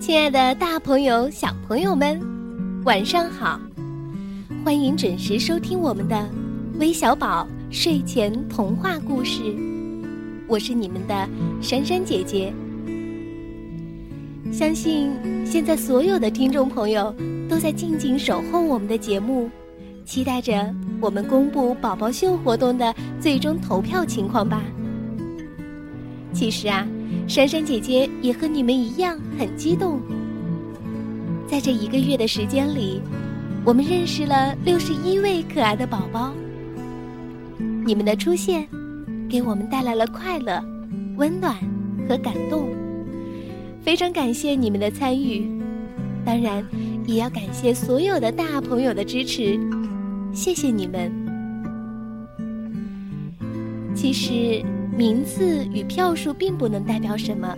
亲爱的，大朋友、小朋友们，晚上好！欢迎准时收听我们的微小宝睡前童话故事，我是你们的珊珊姐姐。相信现在所有的听众朋友都在静静守候我们的节目，期待着我们公布宝宝秀活动的最终投票情况吧。其实啊。珊珊姐姐也和你们一样很激动。在这一个月的时间里，我们认识了六十一位可爱的宝宝。你们的出现，给我们带来了快乐、温暖和感动。非常感谢你们的参与，当然也要感谢所有的大朋友的支持，谢谢你们。其实。名次与票数并不能代表什么。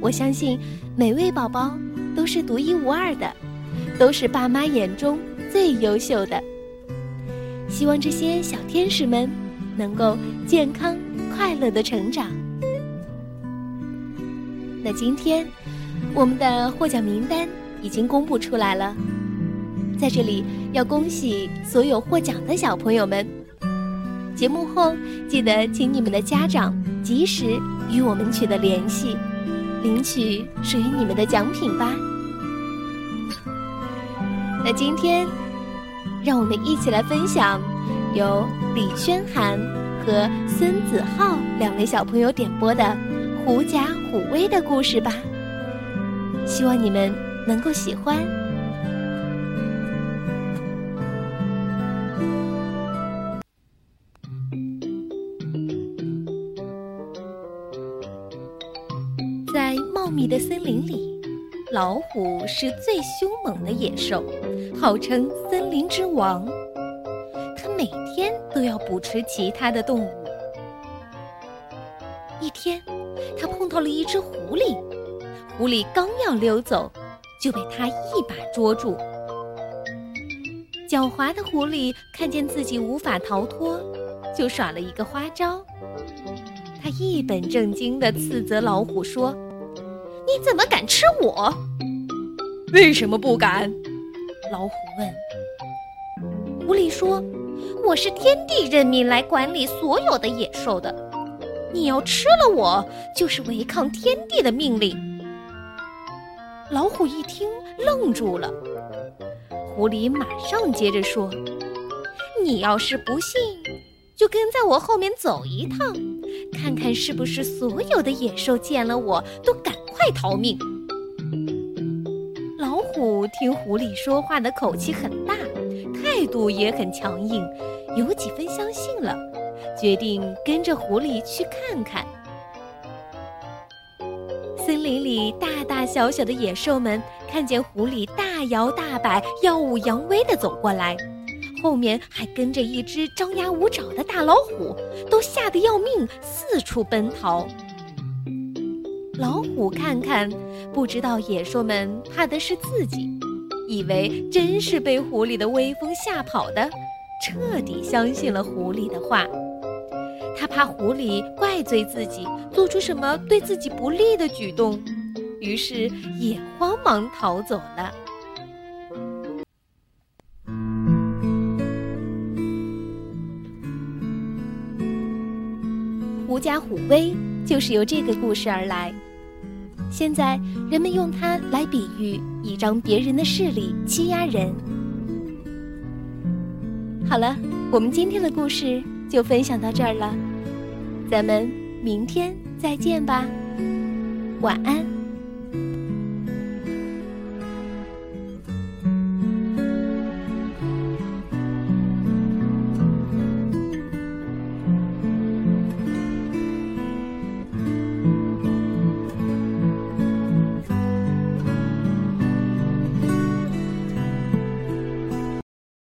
我相信每位宝宝都是独一无二的，都是爸妈眼中最优秀的。希望这些小天使们能够健康快乐的成长。那今天我们的获奖名单已经公布出来了，在这里要恭喜所有获奖的小朋友们。节目后，记得请你们的家长及时与我们取得联系，领取属于你们的奖品吧。那今天，让我们一起来分享由李轩涵和孙子浩两位小朋友点播的《狐假虎威》的故事吧。希望你们能够喜欢。密的森林里，老虎是最凶猛的野兽，号称森林之王。它每天都要捕食其他的动物。一天，它碰到了一只狐狸，狐狸刚要溜走，就被它一把捉住。狡猾的狐狸看见自己无法逃脱，就耍了一个花招。他一本正经地斥责老虎说：“你怎么敢吃我？为什么不敢？”老虎问。狐狸说：“我是天帝任命来管理所有的野兽的，你要吃了我，就是违抗天帝的命令。”老虎一听，愣住了。狐狸马上接着说：“你要是不信，就跟在我后面走一趟。”看看是不是所有的野兽见了我都赶快逃命？老虎听狐狸说话的口气很大，态度也很强硬，有几分相信了，决定跟着狐狸去看看。森林里大大小小的野兽们看见狐狸大摇大摆、耀武扬威地走过来。后面还跟着一只张牙舞爪的大老虎，都吓得要命，四处奔逃。老虎看看，不知道野兽们怕的是自己，以为真是被狐狸的威风吓跑的，彻底相信了狐狸的话。他怕狐狸怪罪自己，做出什么对自己不利的举动，于是也慌忙逃走了。狐假虎威就是由这个故事而来。现在人们用它来比喻倚仗别人的势力欺压人。好了，我们今天的故事就分享到这儿了，咱们明天再见吧，晚安。